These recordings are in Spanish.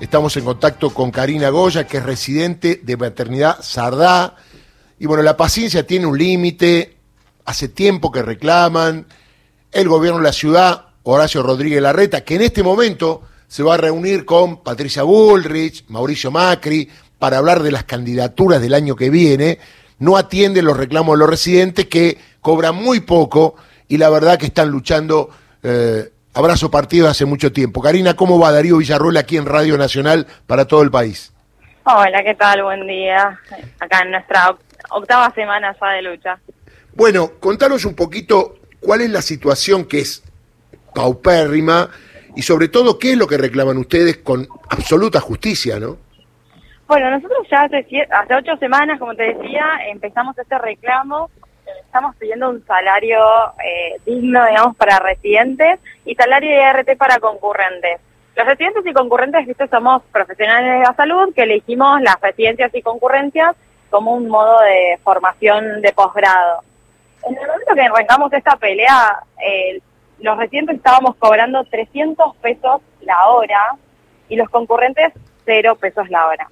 Estamos en contacto con Karina Goya, que es residente de Maternidad Sardá. Y bueno, la paciencia tiene un límite. Hace tiempo que reclaman. El gobierno de la ciudad, Horacio Rodríguez Larreta, que en este momento se va a reunir con Patricia Bullrich, Mauricio Macri, para hablar de las candidaturas del año que viene, no atiende los reclamos de los residentes que cobran muy poco y la verdad que están luchando eh, abrazo partido hace mucho tiempo. Karina, ¿cómo va Darío Villarroel aquí en Radio Nacional para todo el país? Hola, ¿qué tal? Buen día. Acá en nuestra octava semana ya de lucha. Bueno, contanos un poquito cuál es la situación que es paupérrima y sobre todo qué es lo que reclaman ustedes con absoluta justicia, ¿no? Bueno, nosotros ya hace, hace ocho semanas, como te decía, empezamos este reclamo estamos pidiendo un salario eh, digno, digamos, para residentes y salario de IRT para concurrentes. Los residentes y concurrentes, ¿viste? somos profesionales de la salud que elegimos las residencias y concurrencias como un modo de formación de posgrado. En el momento que arrancamos esta pelea, eh, los residentes estábamos cobrando 300 pesos la hora y los concurrentes 0 pesos la hora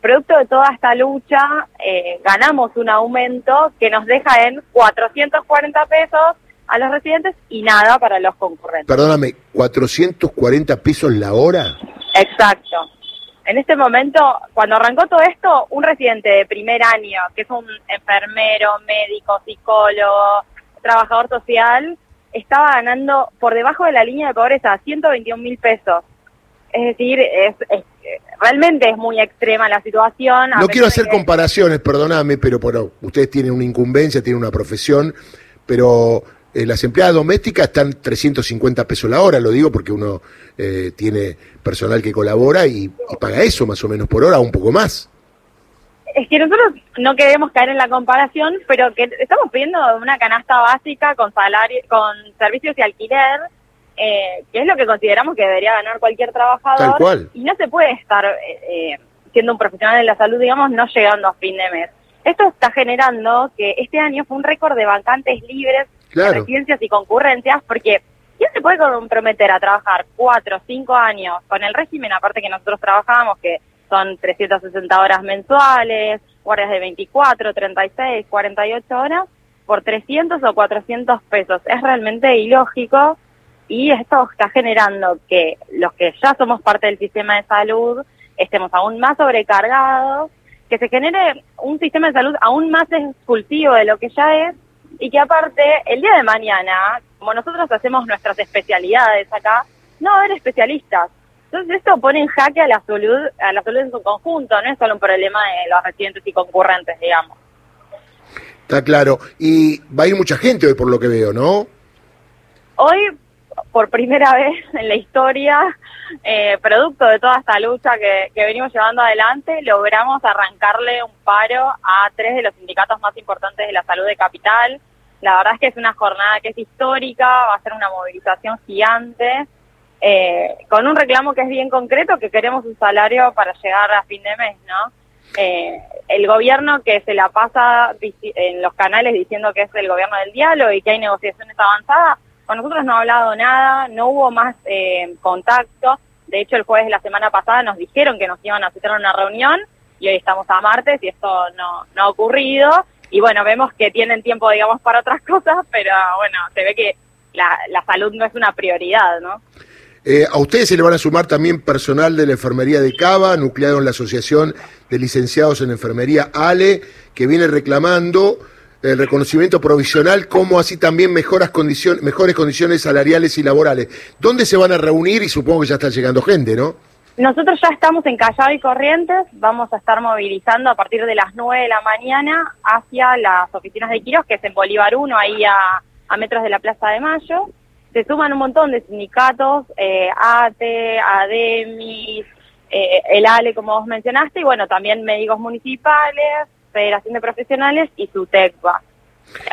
producto de toda esta lucha, eh, ganamos un aumento que nos deja en 440 pesos a los residentes y nada para los concurrentes. Perdóname, ¿440 pesos la hora? Exacto. En este momento, cuando arrancó todo esto, un residente de primer año, que es un enfermero, médico, psicólogo, trabajador social, estaba ganando por debajo de la línea de pobreza 121 mil pesos. Es decir, es, realmente es muy extrema la situación. No quiero hacer comparaciones, perdóname, pero bueno, ustedes tienen una incumbencia, tienen una profesión, pero eh, las empleadas domésticas están 350 pesos la hora, lo digo porque uno eh, tiene personal que colabora y, paga eso más o menos por hora, un poco más. Es que nosotros no queremos caer en la comparación, pero que estamos pidiendo una canasta básica con salario, con servicios y alquiler, eh, que es lo que consideramos que debería ganar cualquier trabajador. Y no se puede estar eh, eh, siendo un profesional de la salud, digamos, no llegando a fin de mes. Esto está generando que este año fue un récord de vacantes libres, de residencias y concurrencias, porque ¿quién se puede comprometer a trabajar cuatro o cinco años con el régimen, aparte que nosotros trabajamos, que son 360 horas mensuales, guardias de 24, 36, 48 horas, por 300 o 400 pesos? Es realmente ilógico y esto está generando que los que ya somos parte del sistema de salud estemos aún más sobrecargados, que se genere un sistema de salud aún más expulsivo de lo que ya es y que aparte el día de mañana, como nosotros hacemos nuestras especialidades acá, no va a haber especialistas. Entonces esto pone en jaque a la salud, a la salud en su conjunto, no es solo un problema de los residentes y concurrentes, digamos. Está claro. Y va a ir mucha gente hoy por lo que veo, ¿no? Hoy por primera vez en la historia, eh, producto de toda esta lucha que, venimos llevando adelante, logramos arrancarle un paro a tres de los sindicatos más importantes de la salud de Capital. La verdad es que es una jornada que es histórica, va a ser una movilización gigante, eh, con un reclamo que es bien concreto, que queremos un salario para llegar a fin de mes, ¿no? Eh, el gobierno que se la pasa en los canales diciendo que es el gobierno del diálogo y que hay negociaciones avanzadas, con nosotros no ha hablado nada, no hubo más eh, contacto. De hecho, el jueves de la semana pasada nos dijeron que nos iban a hacer una reunión y hoy estamos a martes y esto no, no ha ocurrido. Y bueno, vemos que tienen tiempo, digamos, para otras cosas, pero bueno, se ve que la, la salud no es una prioridad, ¿no? Eh, a ustedes se le van a sumar también personal de la enfermería de Cava, nucleado en la Asociación de Licenciados en Enfermería ALE, que viene reclamando el reconocimiento provisional, como así también mejoras condiciones, mejores condiciones salariales y laborales. ¿Dónde se van a reunir? Y supongo que ya está llegando gente, ¿no? Nosotros ya estamos en Callao y Corrientes, vamos a estar movilizando a partir de las 9 de la mañana hacia las oficinas de Quiros, que es en Bolívar 1, ahí a, metros de la Plaza de Mayo. Se suman un montón de sindicatos, eh, ATE, ADEMIS, eh, el ALE, como vos mencionaste, y bueno, también médicos municipales, Federación de Profesionales y su TECVA.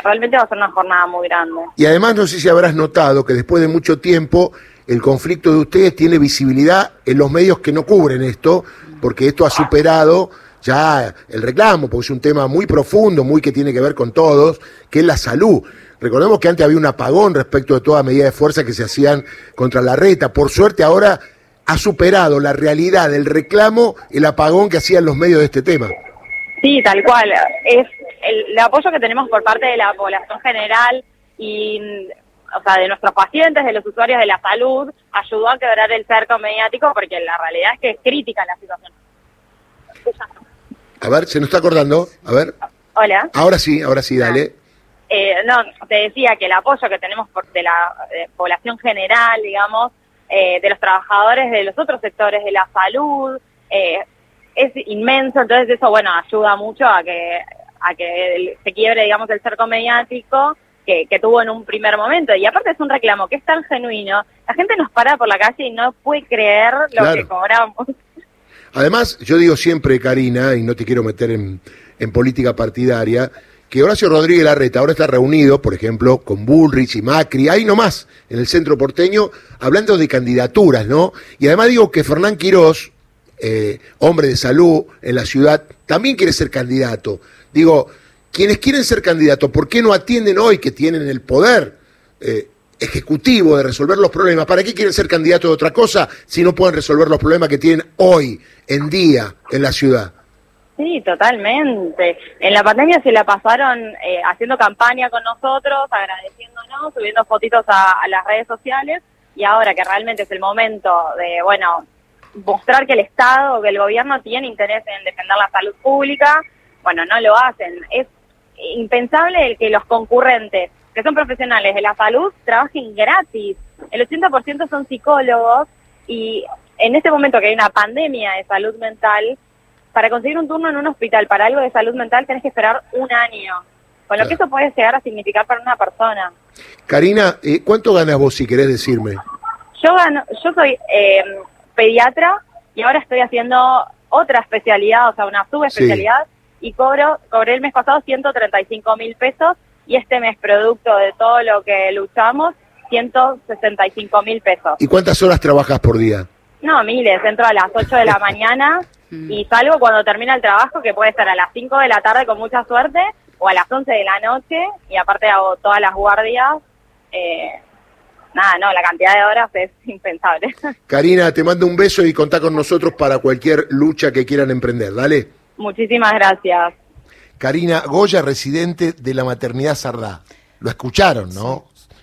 Realmente va a ser una jornada muy grande. Y además no sé si habrás notado que después de mucho tiempo el conflicto de ustedes tiene visibilidad en los medios que no cubren esto, porque esto ha superado ya el reclamo, porque es un tema muy profundo, muy que tiene que ver con todos, que es la salud. Recordemos que antes había un apagón respecto de toda medida de fuerza que se hacían contra la reta. Por suerte ahora ha superado la realidad del reclamo el apagón que hacían los medios de este tema. Sí, tal cual. Es el, apoyo que tenemos por parte de la población general y o sea, de nuestros pacientes, de los usuarios de la salud, ayudó a quebrar el cerco mediático porque la realidad es que es crítica la situación. A ver, se nos está acordando. A ver. Hola. Ahora sí, ahora sí, dale. Eh, no, te decía que el apoyo que tenemos por, de la población general, digamos, eh, de los trabajadores de los otros sectores de la salud, eh, es inmenso, entonces eso, bueno, ayuda mucho a que, a que se quiebre, digamos, el cerco mediático que, tuvo en un primer momento. Y aparte es un reclamo que es tan genuino, la gente nos para por la calle y no puede creer lo que cobramos. Además, yo digo siempre, Karina, y no te quiero meter en, en política partidaria, que Horacio Rodríguez Larreta ahora está reunido, por ejemplo, con Bullrich y Macri, ahí nomás, en el centro porteño, hablando de candidaturas, ¿no? Y además digo que Fernán Quirós, eh, hombre de salud en la ciudad, también quiere ser candidato. Digo, quienes quieren ser candidatos, ¿por qué no atienden hoy que tienen el poder eh, ejecutivo de resolver los problemas? ¿Para qué quieren ser candidatos de otra cosa si no pueden resolver los problemas que tienen hoy, en día, en la ciudad? Sí, totalmente. En la pandemia se la pasaron eh, haciendo campaña con nosotros, agradeciéndonos, subiendo fotitos a, las redes sociales y ahora que realmente es el momento de, bueno, mostrar que el Estado, que el gobierno tiene interés en defender la salud pública, bueno, no lo hacen. Es impensable el que los concurrentes, que son profesionales de la salud, trabajen gratis. El 80% son psicólogos y en este momento que hay una pandemia de salud mental, para conseguir un turno en un hospital para algo de salud mental tenés que esperar un año, con lo que eso puede llegar a significar para una persona. Karina, eh, ¿cuánto ganas vos si querés decirme? Yo gano, yo soy eh, pediatra y ahora estoy haciendo otra especialidad, o sea, una subespecialidad, y cobro, cobré el mes pasado 135 mil pesos y este mes, producto de todo lo que luchamos, 165 mil pesos. ¿Y cuántas horas trabajas por día? No, miles, entro a las 8 de la mañana Mm. Y salgo cuando termina el trabajo, que puede estar a las 5 de la tarde con mucha suerte, o a las 11 de la noche, y aparte hago todas las guardias. Eh, nada, no, la cantidad de horas es impensable. Karina, te mando un beso y contá con nosotros para cualquier lucha que quieran emprender. Dale. Muchísimas gracias. Karina Goya, residente de la maternidad Sardá. Lo escucharon, ¿no?